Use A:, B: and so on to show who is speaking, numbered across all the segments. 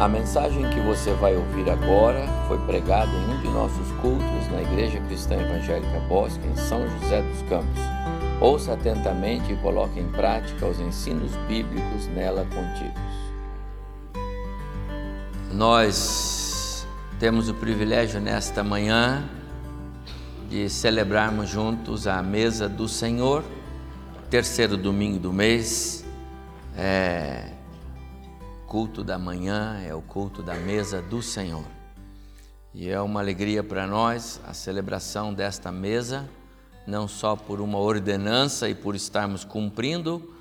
A: A mensagem que você vai ouvir agora foi pregada em um de nossos cultos na Igreja Cristã Evangélica Bosque, em São José dos Campos. Ouça atentamente e coloque em prática os ensinos bíblicos nela contidos. Nós temos o privilégio nesta manhã de celebrarmos juntos a mesa do Senhor, terceiro domingo do mês. É, culto da manhã, é o culto da mesa do Senhor. E é uma alegria para nós a celebração desta mesa, não só por uma ordenança e por estarmos cumprindo,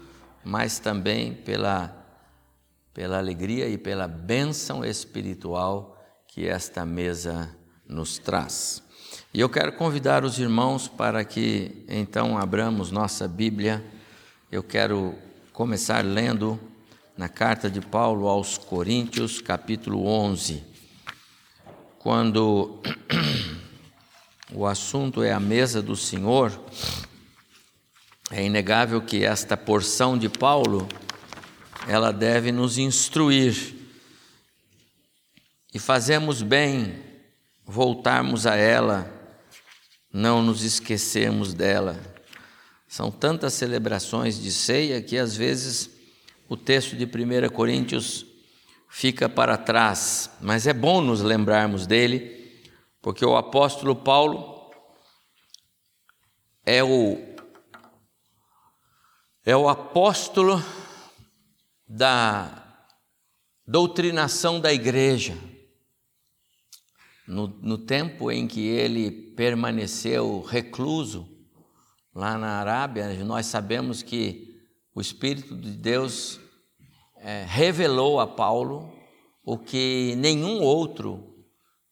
A: mas também pela, pela alegria e pela bênção espiritual que esta mesa nos traz. E eu quero convidar os irmãos para que então abramos nossa Bíblia. Eu quero começar lendo na carta de Paulo aos Coríntios, capítulo 11, quando o assunto é a mesa do Senhor, é inegável que esta porção de Paulo ela deve nos instruir e fazemos bem voltarmos a ela, não nos esquecermos dela. São tantas celebrações de ceia que às vezes o texto de 1 Coríntios fica para trás, mas é bom nos lembrarmos dele, porque o apóstolo Paulo é o é o apóstolo da doutrinação da igreja. No, no tempo em que ele permaneceu recluso lá na Arábia, nós sabemos que o Espírito de Deus é, revelou a Paulo o que nenhum outro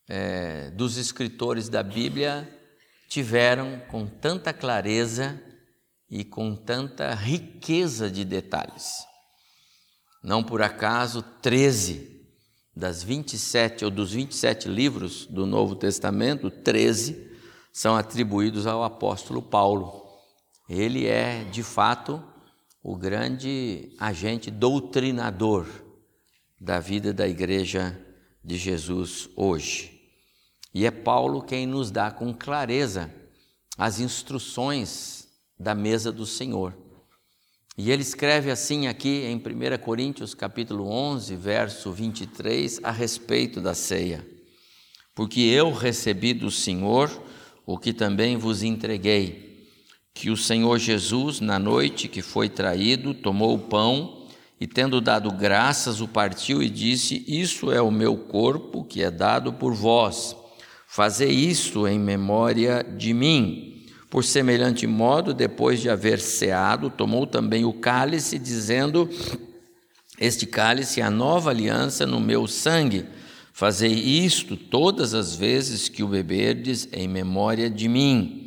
A: é, dos escritores da Bíblia tiveram com tanta clareza e com tanta riqueza de detalhes. Não por acaso, 13 das 27 ou dos 27 livros do Novo Testamento, 13 são atribuídos ao apóstolo Paulo. Ele é, de fato, o grande agente doutrinador da vida da igreja de Jesus hoje. E é Paulo quem nos dá com clareza as instruções da mesa do Senhor. E ele escreve assim aqui em 1 Coríntios capítulo 11, verso 23, a respeito da ceia. Porque eu recebi do Senhor o que também vos entreguei, que o Senhor Jesus, na noite que foi traído, tomou o pão e, tendo dado graças, o partiu e disse: Isso é o meu corpo que é dado por vós. Fazei isto em memória de mim. Por semelhante modo, depois de haver ceado, tomou também o cálice, dizendo: Este cálice é a nova aliança no meu sangue. Fazei isto todas as vezes que o beberdes em memória de mim.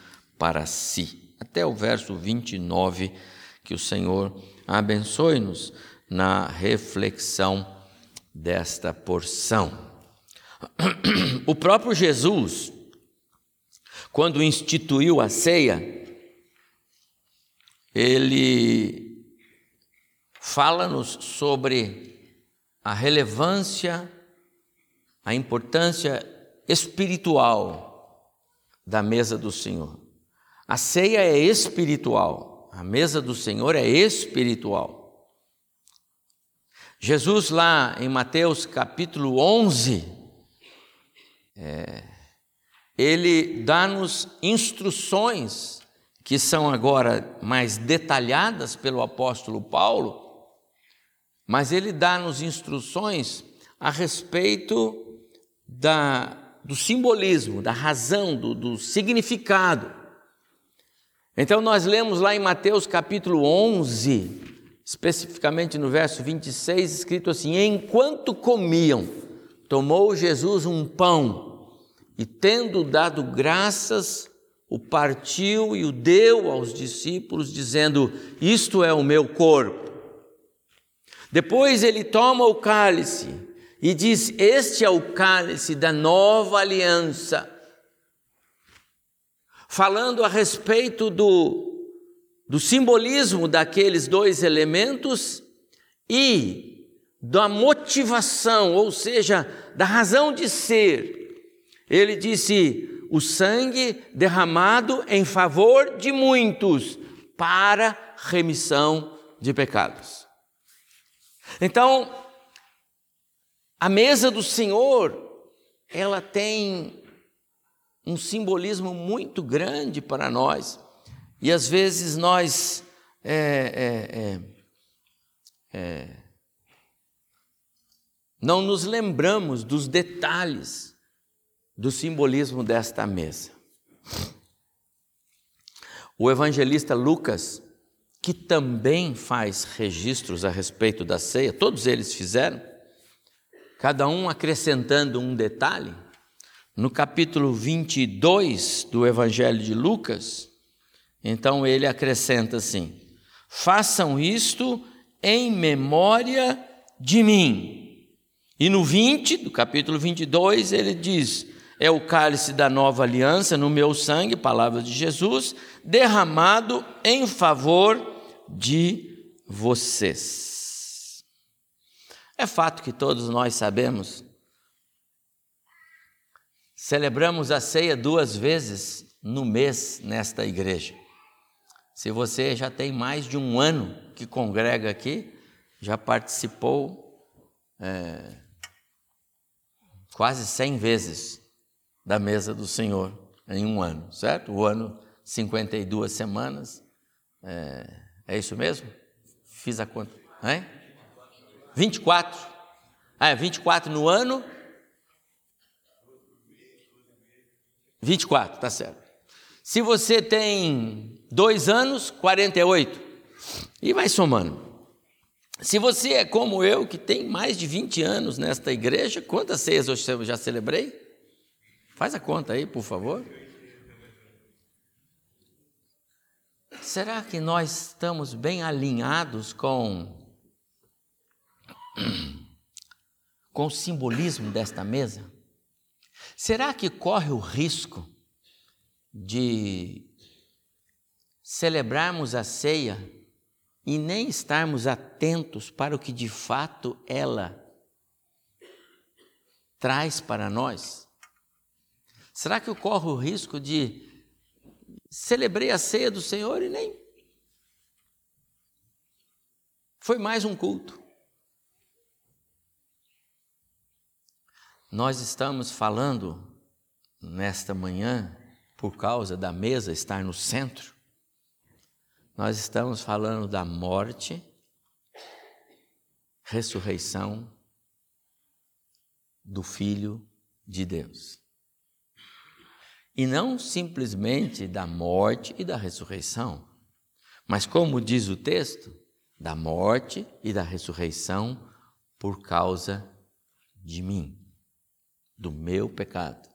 A: para si. Até o verso 29, que o Senhor abençoe-nos na reflexão desta porção. O próprio Jesus, quando instituiu a ceia, ele fala-nos sobre a relevância, a importância espiritual da mesa do Senhor. A ceia é espiritual, a mesa do Senhor é espiritual. Jesus, lá em Mateus capítulo 11, é, ele dá-nos instruções que são agora mais detalhadas pelo apóstolo Paulo, mas ele dá-nos instruções a respeito da, do simbolismo, da razão, do, do significado então nós lemos lá em Mateus capítulo 11, especificamente no verso 26, escrito assim: Enquanto comiam, tomou Jesus um pão e, tendo dado graças, o partiu e o deu aos discípulos, dizendo: Isto é o meu corpo. Depois ele toma o cálice e diz: Este é o cálice da nova aliança. Falando a respeito do, do simbolismo daqueles dois elementos e da motivação, ou seja, da razão de ser. Ele disse: o sangue derramado em favor de muitos para remissão de pecados. Então, a mesa do Senhor, ela tem um simbolismo muito grande para nós. E às vezes nós é, é, é, é não nos lembramos dos detalhes do simbolismo desta mesa. O evangelista Lucas, que também faz registros a respeito da ceia, todos eles fizeram, cada um acrescentando um detalhe. No capítulo 22 do Evangelho de Lucas, então ele acrescenta assim: façam isto em memória de mim. E no 20, do capítulo 22, ele diz: é o cálice da nova aliança no meu sangue, palavra de Jesus, derramado em favor de vocês. É fato que todos nós sabemos. Celebramos a ceia duas vezes no mês nesta igreja. Se você já tem mais de um ano que congrega aqui, já participou é, quase 100 vezes da mesa do Senhor em um ano, certo? O ano, 52 semanas. É, é isso mesmo? Fiz a conta. Hein? 24. Ah, é 24 no ano. 24, tá certo. Se você tem dois anos, 48. E vai somando. Se você é como eu, que tem mais de 20 anos nesta igreja, quantas ceias eu já celebrei? Faz a conta aí, por favor. Será que nós estamos bem alinhados com com o simbolismo desta mesa? Será que corre o risco de celebrarmos a ceia e nem estarmos atentos para o que de fato ela traz para nós? Será que eu corro o risco de celebrei a ceia do Senhor e nem foi mais um culto? Nós estamos falando nesta manhã, por causa da mesa estar no centro, nós estamos falando da morte, ressurreição do Filho de Deus. E não simplesmente da morte e da ressurreição, mas como diz o texto, da morte e da ressurreição por causa de mim do meu pecado.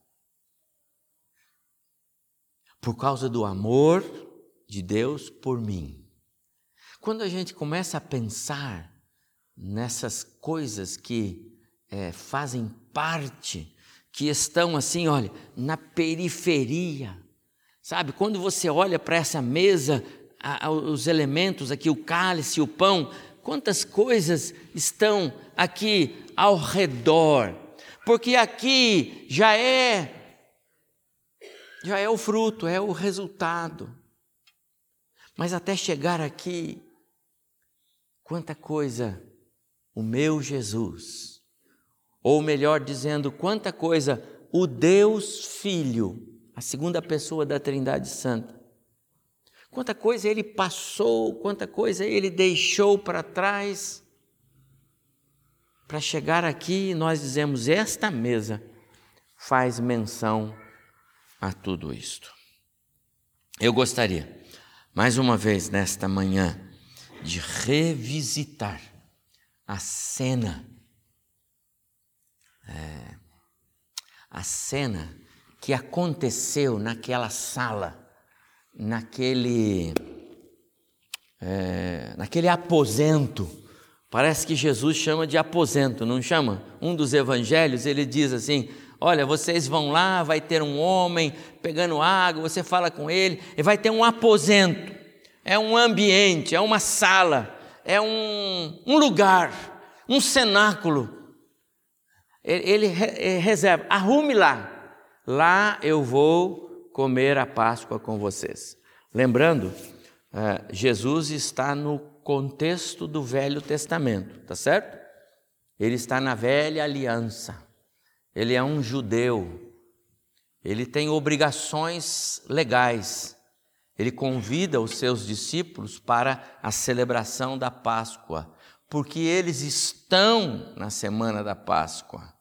A: Por causa do amor de Deus por mim. Quando a gente começa a pensar nessas coisas que é, fazem parte, que estão assim, olha, na periferia, sabe? Quando você olha para essa mesa, a, a, os elementos aqui, o cálice, o pão, quantas coisas estão aqui ao redor porque aqui já é já é o fruto, é o resultado. Mas até chegar aqui, quanta coisa o meu Jesus, ou melhor dizendo, quanta coisa o Deus Filho, a segunda pessoa da Trindade Santa, quanta coisa ele passou, quanta coisa ele deixou para trás para chegar aqui, nós dizemos: esta mesa faz menção a tudo isto. Eu gostaria, mais uma vez nesta manhã, de revisitar a cena é, a cena que aconteceu naquela sala, naquele, é, naquele aposento. Parece que Jesus chama de aposento, não chama? Um dos evangelhos ele diz assim: Olha, vocês vão lá, vai ter um homem pegando água, você fala com ele, e vai ter um aposento, é um ambiente, é uma sala, é um, um lugar, um cenáculo. Ele, ele reserva, arrume lá, lá eu vou comer a Páscoa com vocês. Lembrando, eh, Jesus está no contexto do Velho Testamento, tá certo? Ele está na velha aliança. Ele é um judeu. Ele tem obrigações legais. Ele convida os seus discípulos para a celebração da Páscoa, porque eles estão na semana da Páscoa.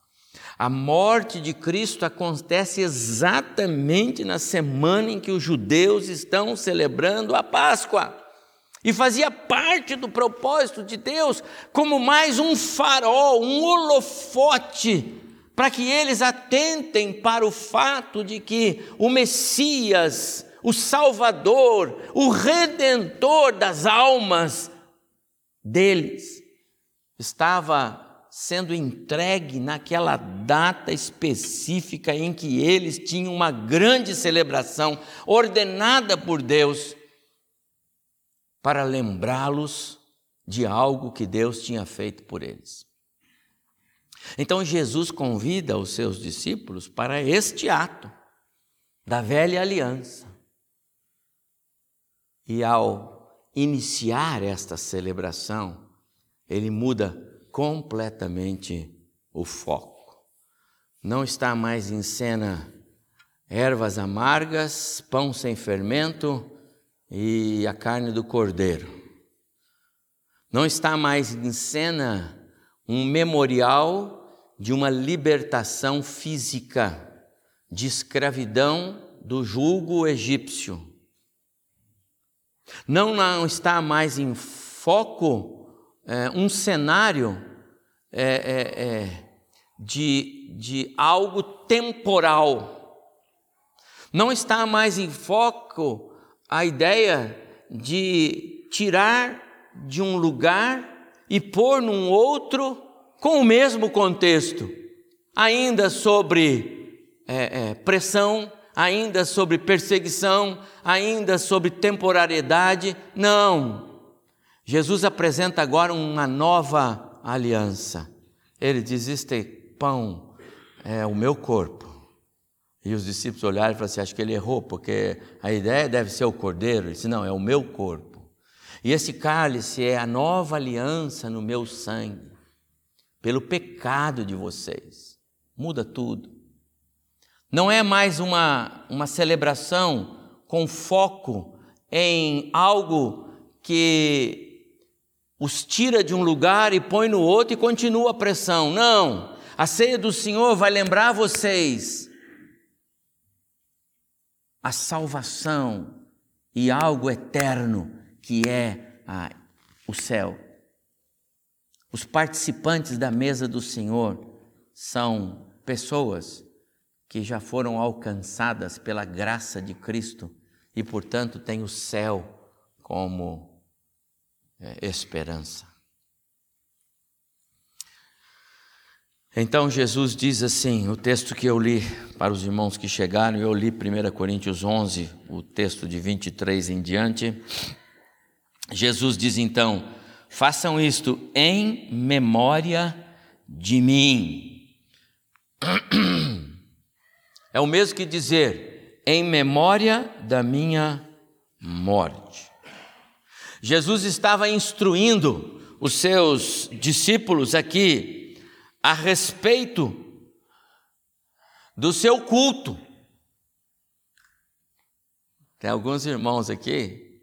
A: A morte de Cristo acontece exatamente na semana em que os judeus estão celebrando a Páscoa. E fazia parte do propósito de Deus como mais um farol, um holofote, para que eles atentem para o fato de que o Messias, o Salvador, o Redentor das almas deles, estava sendo entregue naquela data específica em que eles tinham uma grande celebração ordenada por Deus para lembrá-los de algo que Deus tinha feito por eles. Então Jesus convida os seus discípulos para este ato da velha aliança. E ao iniciar esta celebração, ele muda completamente o foco. Não está mais em cena ervas amargas, pão sem fermento e a carne do cordeiro. Não está mais em cena um memorial de uma libertação física de escravidão do julgo egípcio. Não, não está mais em foco é, um cenário é, é, é, de, de algo temporal. Não está mais em foco a ideia de tirar de um lugar e pôr num outro com o mesmo contexto, ainda sobre é, é, pressão, ainda sobre perseguição, ainda sobre temporariedade. Não. Jesus apresenta agora uma nova aliança. Ele diz: Este pão é o meu corpo. E os discípulos olharam e falaram assim: Acho que ele errou, porque a ideia deve ser o cordeiro. Ele disse: Não, é o meu corpo. E esse cálice é a nova aliança no meu sangue, pelo pecado de vocês. Muda tudo. Não é mais uma, uma celebração com foco em algo que os tira de um lugar e põe no outro e continua a pressão. Não, a ceia do Senhor vai lembrar vocês a salvação e algo eterno que é a, o céu. Os participantes da mesa do Senhor são pessoas que já foram alcançadas pela graça de Cristo e, portanto, têm o céu como é, esperança. Então Jesus diz assim, o texto que eu li para os irmãos que chegaram, eu li 1 Coríntios 11, o texto de 23 em diante. Jesus diz então: façam isto em memória de mim. É o mesmo que dizer, em memória da minha morte. Jesus estava instruindo os seus discípulos aqui a respeito do seu culto. Tem alguns irmãos aqui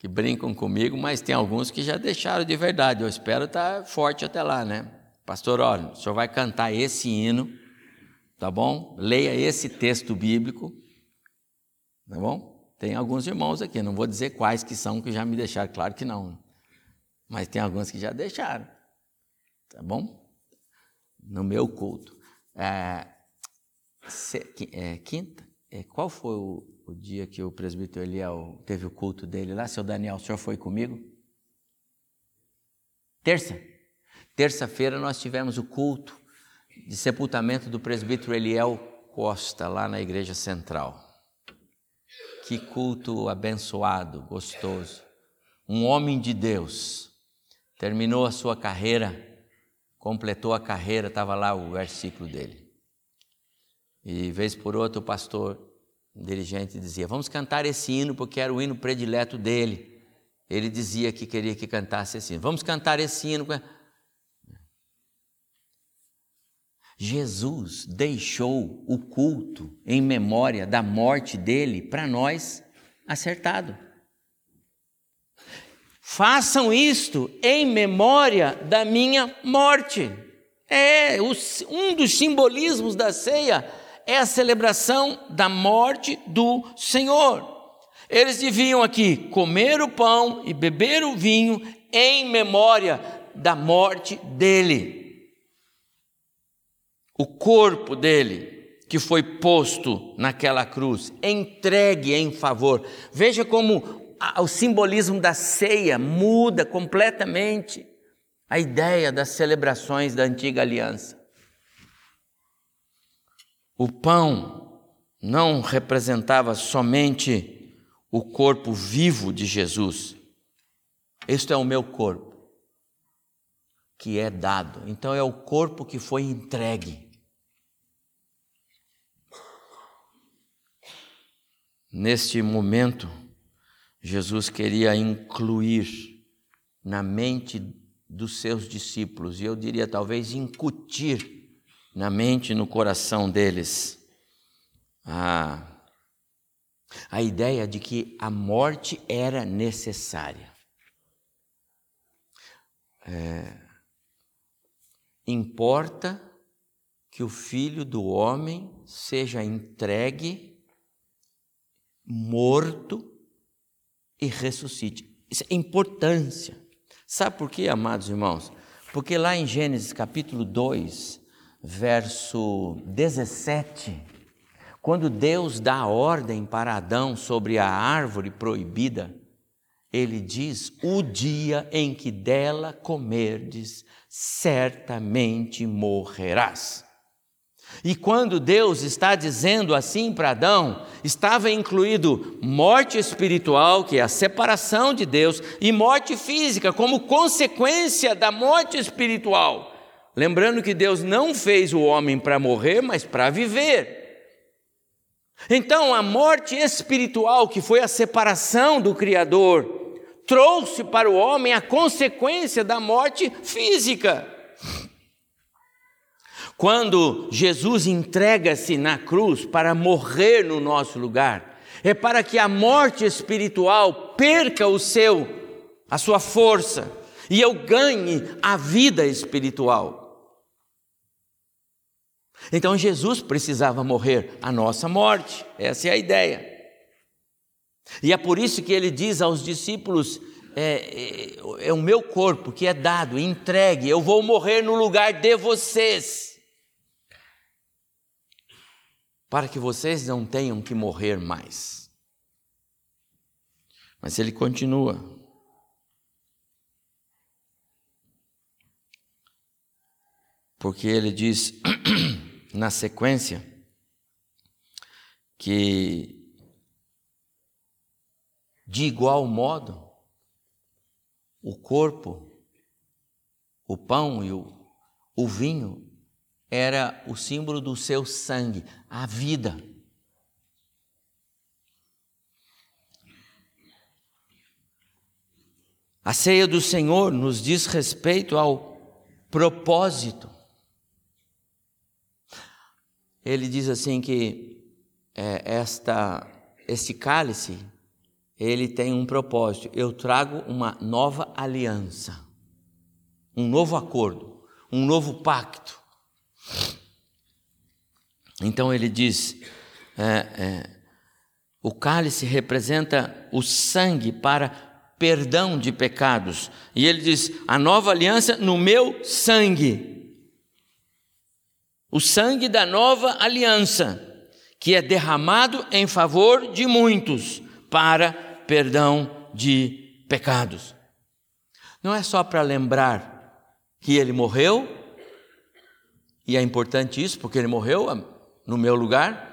A: que brincam comigo, mas tem alguns que já deixaram de verdade. Eu espero estar forte até lá, né? Pastor, olha, o senhor vai cantar esse hino, tá bom? Leia esse texto bíblico, tá bom? Tem alguns irmãos aqui, não vou dizer quais que são que já me deixaram, claro que não. Mas tem alguns que já deixaram. Tá bom? No meu culto. É, é, quinta? É, qual foi o, o, dia que o presbítero Eliel teve o culto dele lá? Seu Daniel, o senhor foi comigo? Terça. Terça-feira nós tivemos o culto de sepultamento do presbítero Eliel Costa, lá na igreja central. Que culto abençoado, gostoso. Um homem de Deus. Terminou a sua carreira, completou a carreira, estava lá o versículo dele. E vez por outra o pastor, dirigente, dizia: Vamos cantar esse hino porque era o hino predileto dele. Ele dizia que queria que cantasse esse hino. Vamos cantar esse hino. Jesus deixou o culto em memória da morte dele para nós acertado. Façam isto em memória da minha morte. É um dos simbolismos da ceia é a celebração da morte do Senhor. Eles deviam aqui comer o pão e beber o vinho em memória da morte dele o corpo dele, que foi posto naquela cruz, entregue em favor. Veja como o simbolismo da ceia muda completamente a ideia das celebrações da antiga aliança. O pão não representava somente o corpo vivo de Jesus. Este é o meu corpo, que é dado. Então é o corpo que foi entregue. Neste momento, Jesus queria incluir na mente dos seus discípulos, e eu diria talvez incutir na mente no coração deles a, a ideia de que a morte era necessária. É, importa que o filho do homem seja entregue morto e ressuscite. Isso é importância. Sabe por quê, amados irmãos? Porque lá em Gênesis capítulo 2, verso 17, quando Deus dá ordem para Adão sobre a árvore proibida, ele diz: O dia em que dela comerdes, certamente morrerás. E quando Deus está dizendo assim para Adão, estava incluído morte espiritual, que é a separação de Deus, e morte física, como consequência da morte espiritual. Lembrando que Deus não fez o homem para morrer, mas para viver. Então, a morte espiritual, que foi a separação do Criador, trouxe para o homem a consequência da morte física. Quando Jesus entrega-se na cruz para morrer no nosso lugar, é para que a morte espiritual perca o seu, a sua força, e eu ganhe a vida espiritual. Então Jesus precisava morrer a nossa morte, essa é a ideia. E é por isso que ele diz aos discípulos: é, é, é o meu corpo que é dado, entregue, eu vou morrer no lugar de vocês. Para que vocês não tenham que morrer mais. Mas ele continua. Porque ele diz na sequência que de igual modo o corpo, o pão e o, o vinho era o símbolo do seu sangue, a vida. A ceia do Senhor nos diz respeito ao propósito. Ele diz assim que é, esta, este cálice, ele tem um propósito. Eu trago uma nova aliança, um novo acordo, um novo pacto. Então ele diz: é, é, o cálice representa o sangue para perdão de pecados. E ele diz: a nova aliança no meu sangue. o sangue da nova aliança, que é derramado em favor de muitos para perdão de pecados. Não é só para lembrar que ele morreu, e é importante isso, porque ele morreu no meu lugar,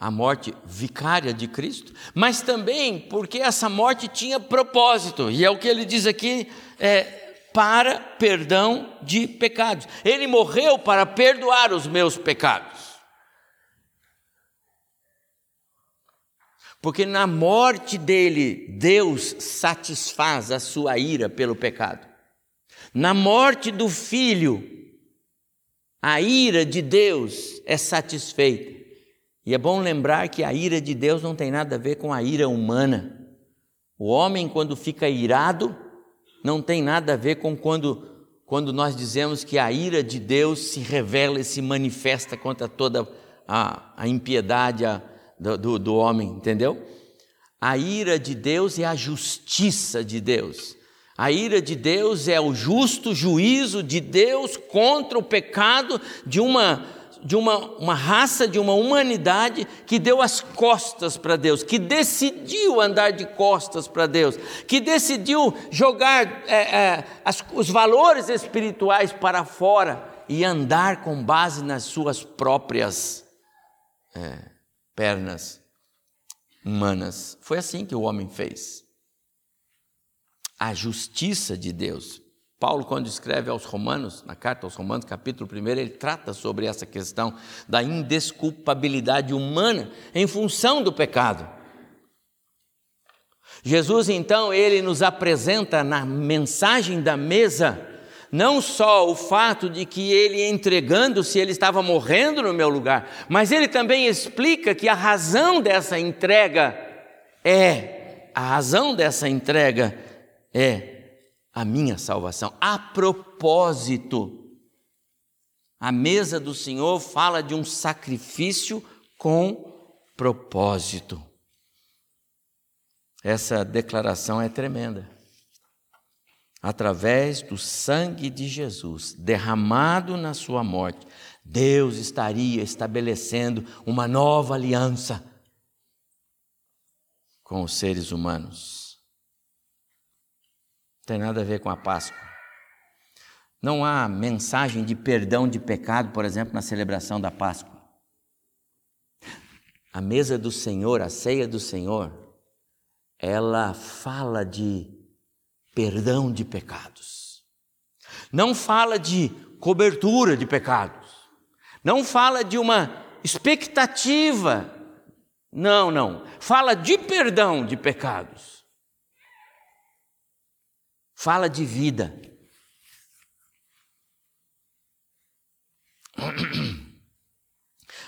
A: a morte vicária de Cristo, mas também porque essa morte tinha propósito, e é o que ele diz aqui, é, para perdão de pecados. Ele morreu para perdoar os meus pecados. Porque na morte dele, Deus satisfaz a sua ira pelo pecado. Na morte do filho, a ira de Deus é satisfeita. E é bom lembrar que a ira de Deus não tem nada a ver com a ira humana. O homem, quando fica irado, não tem nada a ver com quando, quando nós dizemos que a ira de Deus se revela e se manifesta contra toda a, a impiedade a, do, do, do homem, entendeu? A ira de Deus é a justiça de Deus. A ira de Deus é o justo juízo de Deus contra o pecado de uma de uma, uma raça, de uma humanidade que deu as costas para Deus, que decidiu andar de costas para Deus, que decidiu jogar é, é, as, os valores espirituais para fora e andar com base nas suas próprias é, pernas humanas. Foi assim que o homem fez. A justiça de Deus Paulo, quando escreve aos Romanos, na carta aos Romanos, capítulo 1, ele trata sobre essa questão da indesculpabilidade humana em função do pecado. Jesus, então, ele nos apresenta na mensagem da mesa, não só o fato de que ele entregando-se, ele estava morrendo no meu lugar, mas ele também explica que a razão dessa entrega é, a razão dessa entrega é a minha salvação. A propósito, a mesa do Senhor fala de um sacrifício com propósito. Essa declaração é tremenda. Através do sangue de Jesus derramado na sua morte, Deus estaria estabelecendo uma nova aliança com os seres humanos tem nada a ver com a Páscoa. Não há mensagem de perdão de pecado, por exemplo, na celebração da Páscoa. A mesa do Senhor, a ceia do Senhor, ela fala de perdão de pecados. Não fala de cobertura de pecados. Não fala de uma expectativa. Não, não. Fala de perdão de pecados fala de vida.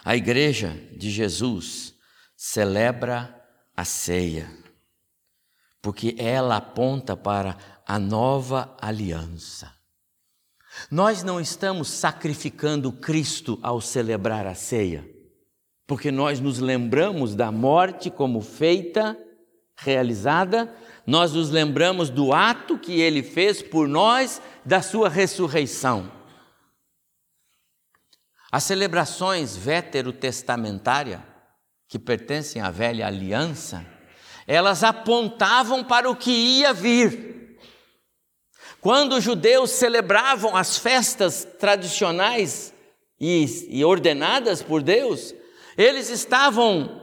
A: A igreja de Jesus celebra a ceia, porque ela aponta para a nova aliança. Nós não estamos sacrificando Cristo ao celebrar a ceia, porque nós nos lembramos da morte como feita, realizada nós nos lembramos do ato que ele fez por nós, da sua ressurreição. As celebrações veterotestamentárias, que pertencem à velha aliança, elas apontavam para o que ia vir. Quando os judeus celebravam as festas tradicionais e, e ordenadas por Deus, eles estavam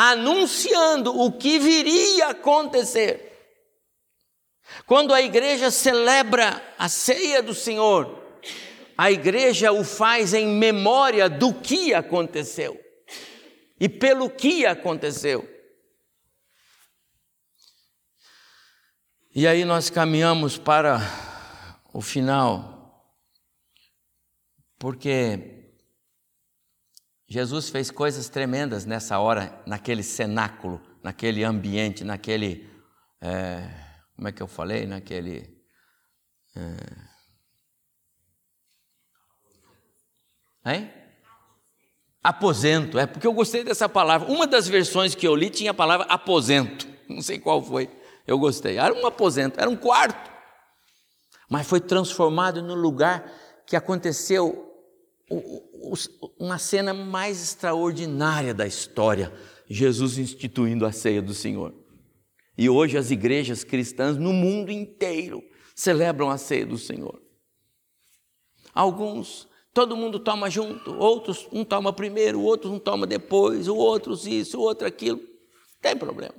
A: anunciando o que viria a acontecer. Quando a igreja celebra a ceia do Senhor, a igreja o faz em memória do que aconteceu e pelo que aconteceu. E aí nós caminhamos para o final, porque Jesus fez coisas tremendas nessa hora, naquele cenáculo, naquele ambiente, naquele. É, como é que eu falei? Naquele. É, Hein? Aposento, é porque eu gostei dessa palavra. Uma das versões que eu li tinha a palavra aposento, não sei qual foi, eu gostei. Era um aposento, era um quarto, mas foi transformado no lugar que aconteceu uma cena mais extraordinária da história: Jesus instituindo a ceia do Senhor. E hoje as igrejas cristãs no mundo inteiro celebram a ceia do Senhor. Alguns, todo mundo toma junto, outros, um toma primeiro, o outro não toma depois, o outro isso, o outro aquilo. Não tem problema.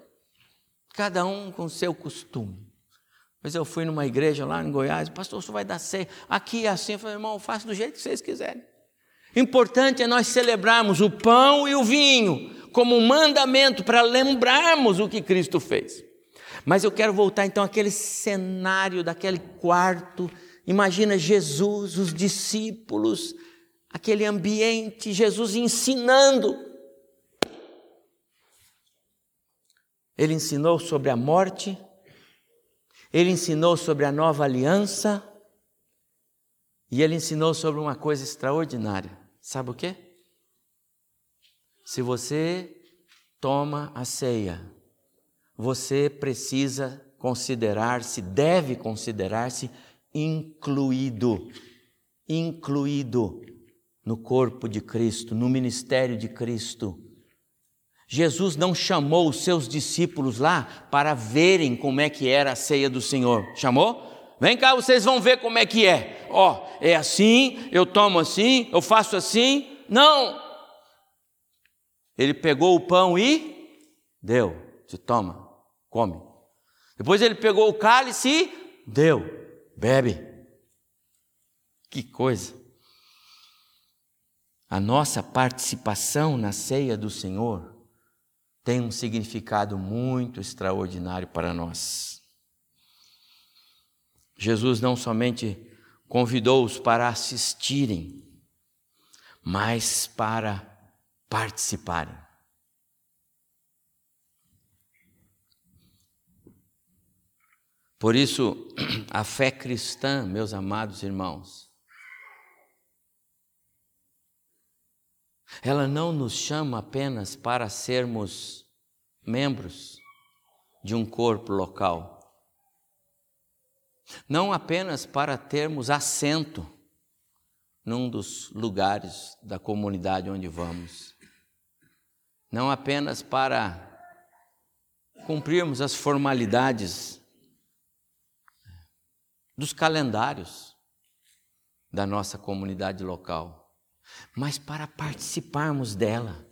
A: Cada um com seu costume. Mas eu fui numa igreja lá em Goiás, pastor, você vai dar ceia. Aqui é assim, eu falei, irmão, faça do jeito que vocês quiserem. Importante é nós celebrarmos o pão e o vinho como um mandamento para lembrarmos o que Cristo fez. Mas eu quero voltar então àquele cenário daquele quarto. Imagina Jesus, os discípulos, aquele ambiente, Jesus ensinando. Ele ensinou sobre a morte, ele ensinou sobre a nova aliança e ele ensinou sobre uma coisa extraordinária. Sabe o que? Se você toma a ceia, você precisa considerar-se, deve considerar-se incluído, incluído no corpo de Cristo, no ministério de Cristo. Jesus não chamou os seus discípulos lá para verem como é que era a ceia do Senhor. Chamou? Vem cá, vocês vão ver como é que é. Ó, oh, é assim, eu tomo assim, eu faço assim. Não! Ele pegou o pão e deu. Se toma come. Depois ele pegou o cálice e deu, bebe. Que coisa! A nossa participação na ceia do Senhor tem um significado muito extraordinário para nós. Jesus não somente convidou-os para assistirem, mas para participarem. Por isso, a fé cristã, meus amados irmãos, ela não nos chama apenas para sermos membros de um corpo local, não apenas para termos assento num dos lugares da comunidade onde vamos, não apenas para cumprirmos as formalidades dos calendários da nossa comunidade local, mas para participarmos dela.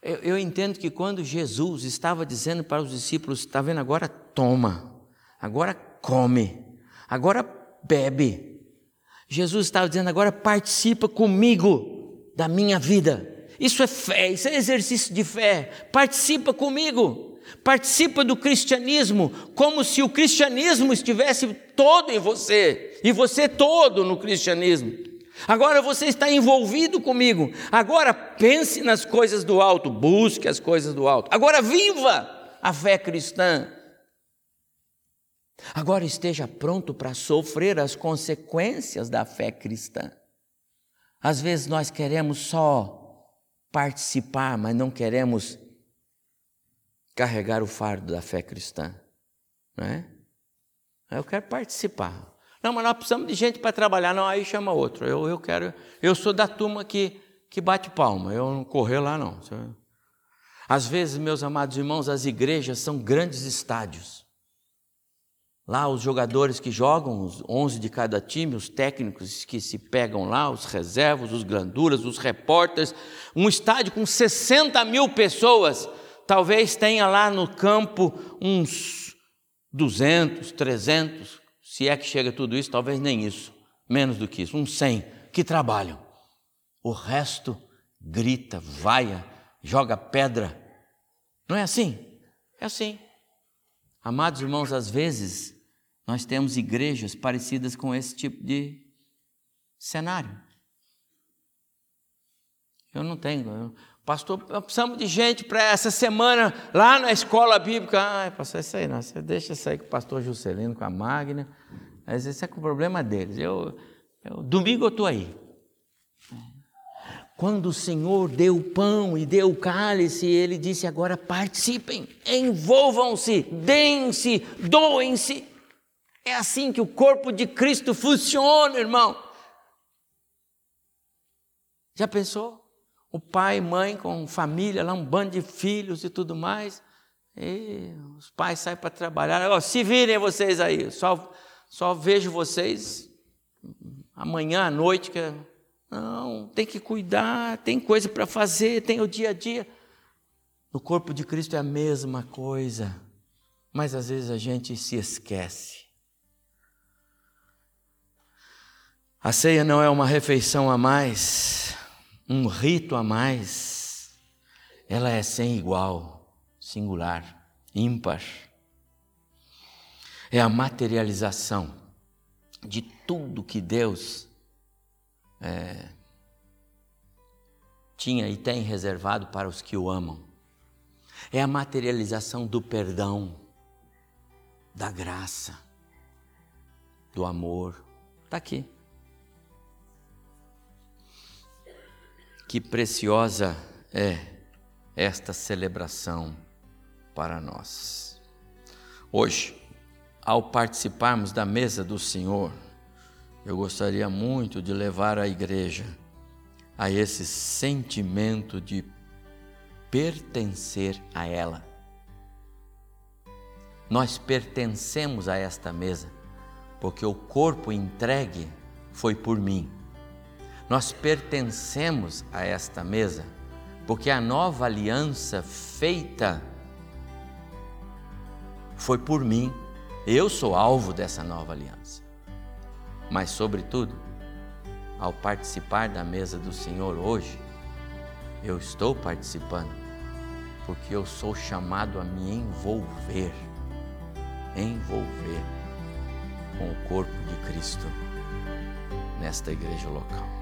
A: Eu, eu entendo que quando Jesus estava dizendo para os discípulos: está vendo, agora? Toma, agora come, agora bebe. Jesus estava dizendo: agora participa comigo da minha vida. Isso é fé, isso é exercício de fé. Participa comigo participa do cristianismo como se o cristianismo estivesse todo em você e você todo no cristianismo. Agora você está envolvido comigo. Agora pense nas coisas do alto, busque as coisas do alto. Agora viva a fé cristã. Agora esteja pronto para sofrer as consequências da fé cristã. Às vezes nós queremos só participar, mas não queremos carregar o fardo da fé cristã. Não é? Eu quero participar. Não, mas nós precisamos de gente para trabalhar. Não, aí chama outro. Eu, eu quero. Eu sou da turma que, que bate palma. Eu não correr lá, não. Às vezes, meus amados irmãos, as igrejas são grandes estádios. Lá os jogadores que jogam, os 11 de cada time, os técnicos que se pegam lá, os reservas, os granduras, os repórteres, um estádio com 60 mil pessoas talvez tenha lá no campo uns 200, 300, se é que chega tudo isso, talvez nem isso, menos do que isso, uns 100 que trabalham. O resto grita, vaia, joga pedra. Não é assim? É assim. Amados irmãos, às vezes nós temos igrejas parecidas com esse tipo de cenário. Eu não tenho. Pastor, precisamos de gente para essa semana lá na escola bíblica. Ah, pastor, isso aí não, você deixa isso aí com o pastor Juscelino, com a Magna. Mas esse é o problema deles. Eu, eu domingo eu estou aí. Quando o Senhor deu o pão e deu o cálice, ele disse: agora participem, envolvam-se, deem-se, doem-se. É assim que o corpo de Cristo funciona, irmão. Já pensou? O pai, mãe com família, lá um bando de filhos e tudo mais. E os pais saem para trabalhar. Oh, se virem vocês aí, só, só vejo vocês amanhã à noite. Que... Não, tem que cuidar, tem coisa para fazer, tem o dia a dia. No corpo de Cristo é a mesma coisa, mas às vezes a gente se esquece. A ceia não é uma refeição a mais, um rito a mais, ela é sem igual, singular, ímpar. É a materialização de tudo que Deus é, tinha e tem reservado para os que o amam. É a materialização do perdão, da graça, do amor. Está aqui. Que preciosa é esta celebração para nós. Hoje, ao participarmos da mesa do Senhor, eu gostaria muito de levar a igreja a esse sentimento de pertencer a ela. Nós pertencemos a esta mesa, porque o corpo entregue foi por mim nós pertencemos a esta mesa, porque a nova aliança feita foi por mim. Eu sou alvo dessa nova aliança. Mas, sobretudo, ao participar da mesa do Senhor hoje, eu estou participando porque eu sou chamado a me envolver, envolver com o corpo de Cristo nesta igreja local.